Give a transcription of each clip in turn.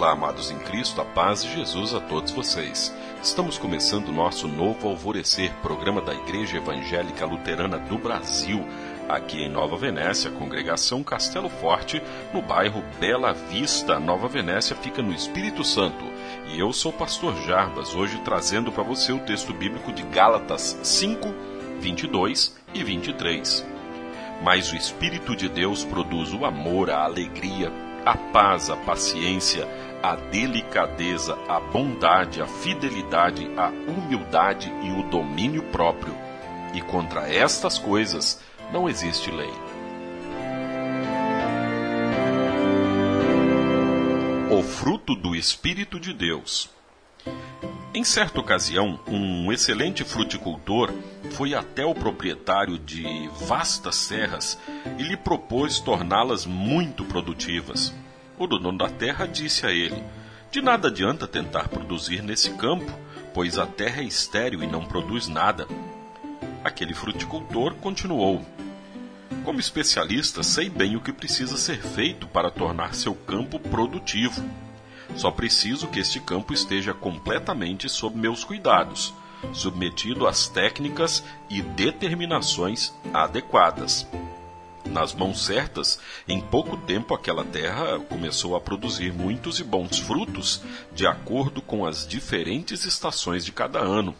Olá, amados em Cristo, a paz de Jesus a todos vocês. Estamos começando o nosso novo Alvorecer, programa da Igreja Evangélica Luterana do Brasil, aqui em Nova Venécia, congregação Castelo Forte, no bairro Bela Vista. Nova Venécia fica no Espírito Santo. E eu sou o pastor Jarbas, hoje trazendo para você o texto bíblico de Gálatas 5, 22 e 23. Mas o Espírito de Deus produz o amor, a alegria, a paz, a paciência, a delicadeza, a bondade, a fidelidade, a humildade e o domínio próprio. E contra estas coisas não existe lei. O fruto do Espírito de Deus. Em certa ocasião, um excelente fruticultor foi até o proprietário de vastas serras e lhe propôs torná-las muito produtivas. O dono da terra disse a ele: De nada adianta tentar produzir nesse campo, pois a terra é estéril e não produz nada. Aquele fruticultor continuou: Como especialista, sei bem o que precisa ser feito para tornar seu campo produtivo. Só preciso que este campo esteja completamente sob meus cuidados, submetido às técnicas e determinações adequadas nas mãos certas, em pouco tempo aquela terra começou a produzir muitos e bons frutos de acordo com as diferentes estações de cada ano.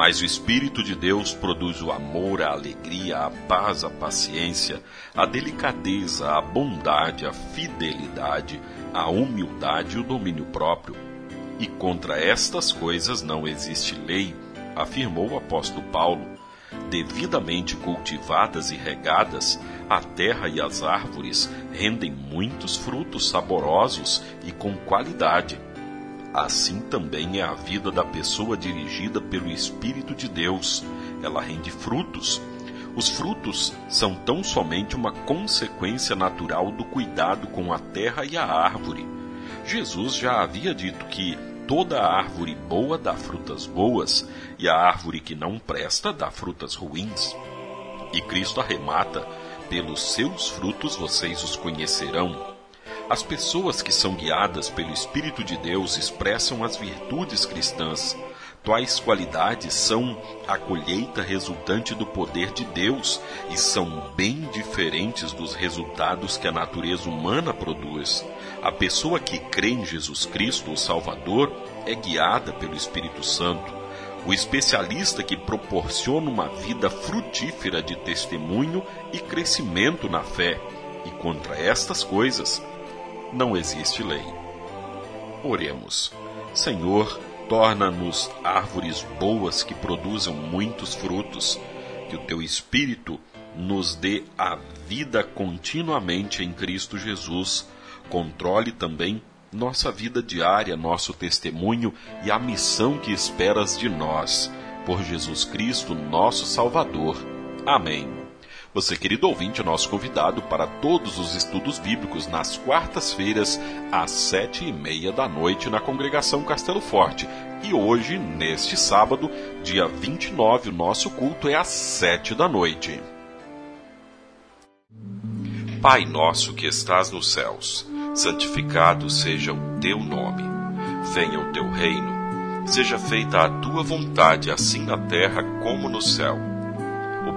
Mas o Espírito de Deus produz o amor, a alegria, a paz, a paciência, a delicadeza, a bondade, a fidelidade, a humildade e o domínio próprio. E contra estas coisas não existe lei, afirmou o apóstolo Paulo devidamente cultivadas e regadas, a terra e as árvores rendem muitos frutos saborosos e com qualidade. Assim também é a vida da pessoa dirigida pelo Espírito de Deus. Ela rende frutos. Os frutos são tão somente uma consequência natural do cuidado com a terra e a árvore. Jesus já havia dito que toda árvore boa dá frutas boas, e a árvore que não presta dá frutas ruins. E Cristo arremata: pelos seus frutos vocês os conhecerão. As pessoas que são guiadas pelo Espírito de Deus expressam as virtudes cristãs. Tais qualidades são a colheita resultante do poder de Deus e são bem diferentes dos resultados que a natureza humana produz. A pessoa que crê em Jesus Cristo, o Salvador, é guiada pelo Espírito Santo. O especialista que proporciona uma vida frutífera de testemunho e crescimento na fé. E contra estas coisas não existe lei. Oremos. Senhor, torna-nos árvores boas que produzam muitos frutos. Que o teu Espírito nos dê a vida continuamente em Cristo Jesus Controle também nossa vida diária, nosso testemunho e a missão que esperas de nós. Por Jesus Cristo, nosso Salvador. Amém. Você, querido ouvinte, é nosso convidado para todos os estudos bíblicos nas quartas-feiras, às sete e meia da noite, na congregação Castelo Forte. E hoje, neste sábado, dia 29, o nosso culto é às sete da noite. Pai nosso que estás nos céus santificado seja o teu nome. Venha o teu reino. Seja feita a tua vontade, assim na terra como no céu.